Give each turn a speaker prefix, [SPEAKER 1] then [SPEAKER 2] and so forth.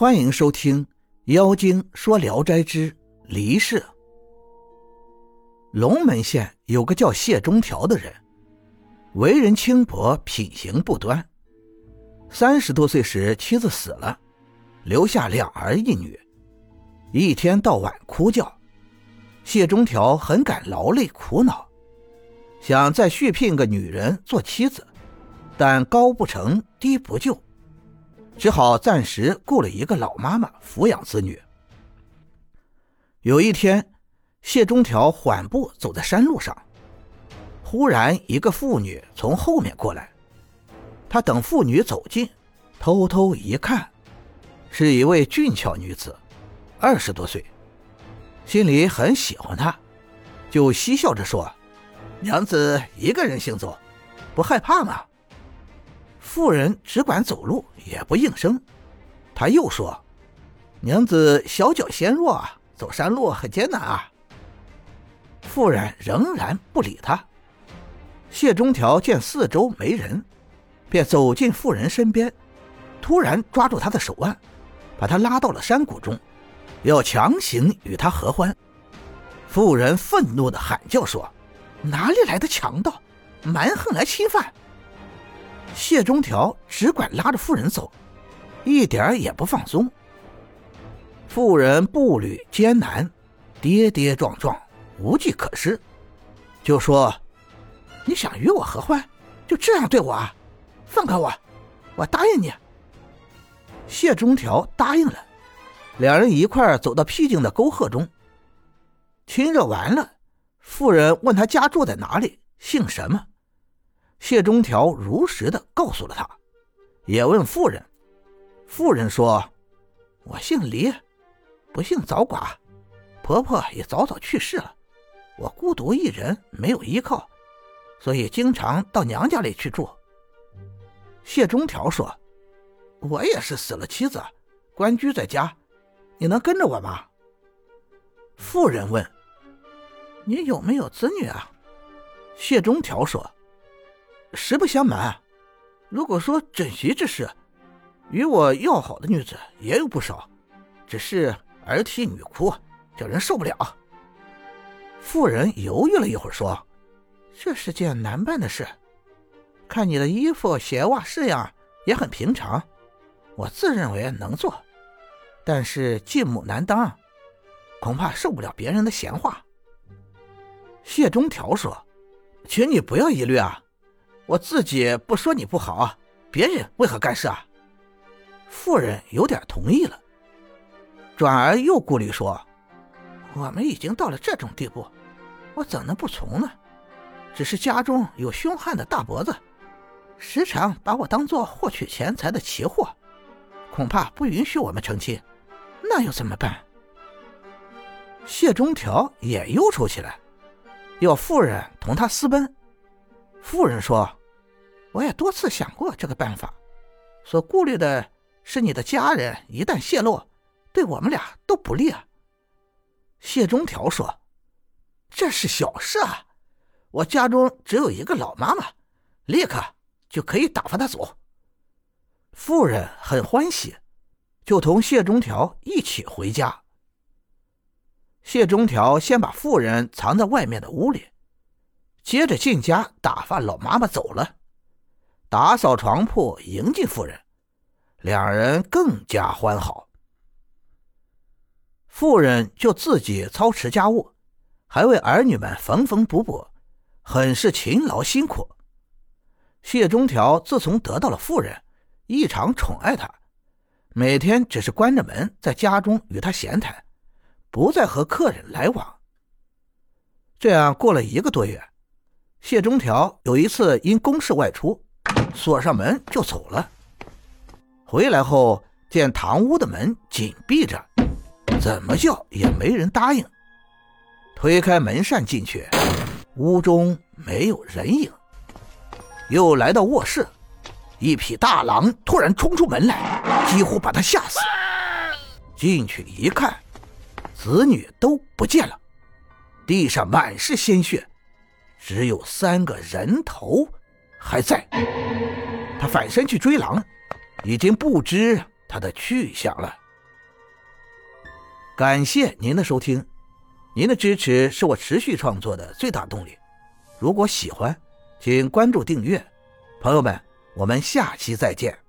[SPEAKER 1] 欢迎收听《妖精说聊斋之离世》。龙门县有个叫谢中条的人，为人轻薄，品行不端。三十多岁时，妻子死了，留下两儿一女，一天到晚哭叫。谢中条很感劳累苦恼，想再续聘个女人做妻子，但高不成低不就。只好暂时雇了一个老妈妈抚养子女。有一天，谢中条缓步走在山路上，忽然一个妇女从后面过来。他等妇女走近，偷偷一看，是一位俊俏女子，二十多岁，心里很喜欢她，就嬉笑着说：“娘子一个人行走，不害怕吗？”妇人只管走路，也不应声。他又说：“娘子小脚纤弱，走山路很艰难啊。”妇人仍然不理他。谢中条见四周没人，便走进妇人身边，突然抓住她的手腕，把她拉到了山谷中，要强行与她合欢。妇人愤怒的喊叫说：“哪里来的强盗，蛮横来侵犯！”谢中条只管拉着妇人走，一点也不放松。妇人步履艰难，跌跌撞撞，无计可施，就说：“你想与我合欢，就这样对我啊？放开我，我答应你。”谢中条答应了，两人一块走到僻静的沟壑中。亲热完了，妇人问他家住在哪里，姓什么。谢中条如实的告诉了他，也问妇人。妇人说：“我姓李，不幸早寡，婆婆也早早去世了，我孤独一人，没有依靠，所以经常到娘家里去住。”谢中条说：“我也是死了妻子，关居在家，你能跟着我吗？”妇人问：“你有没有子女啊？”谢中条说。实不相瞒，如果说枕席之事，与我要好的女子也有不少，只是儿啼女哭，叫人受不了。妇人犹豫了一会儿，说：“这是件难办的事。看你的衣服、鞋袜式样也很平常，我自认为能做，但是继母难当，恐怕受不了别人的闲话。”谢中条说：“请你不要疑虑啊。”我自己不说你不好，别人为何干涉？妇人有点同意了，转而又顾虑说：“我们已经到了这种地步，我怎能不从呢？只是家中有凶悍的大伯子，时常把我当做获取钱财的奇货，恐怕不允许我们成亲，那又怎么办？”谢中条也忧愁起来，要妇人同他私奔。妇人说。我也多次想过这个办法，所顾虑的是你的家人一旦泄露，对我们俩都不利啊。谢中条说：“这是小事啊，我家中只有一个老妈妈，立刻就可以打发她走。”妇人很欢喜，就同谢中条一起回家。谢中条先把妇人藏在外面的屋里，接着进家打发老妈妈走了。打扫床铺，迎接夫人，两人更加欢好。妇人就自己操持家务，还为儿女们缝缝补补，很是勤劳辛苦。谢中条自从得到了妇人，异常宠爱她，每天只是关着门在家中与她闲谈，不再和客人来往。这样过了一个多月，谢中条有一次因公事外出。锁上门就走了。回来后见堂屋的门紧闭着，怎么叫也没人答应。推开门扇进去，屋中没有人影。又来到卧室，一匹大狼突然冲出门来，几乎把他吓死。进去一看，子女都不见了，地上满是鲜血，只有三个人头。还在，他反身去追狼已经不知他的去向了。感谢您的收听您的支持是我持续创作的最大动力。如果喜欢请关注订阅。朋友们我们下期再见。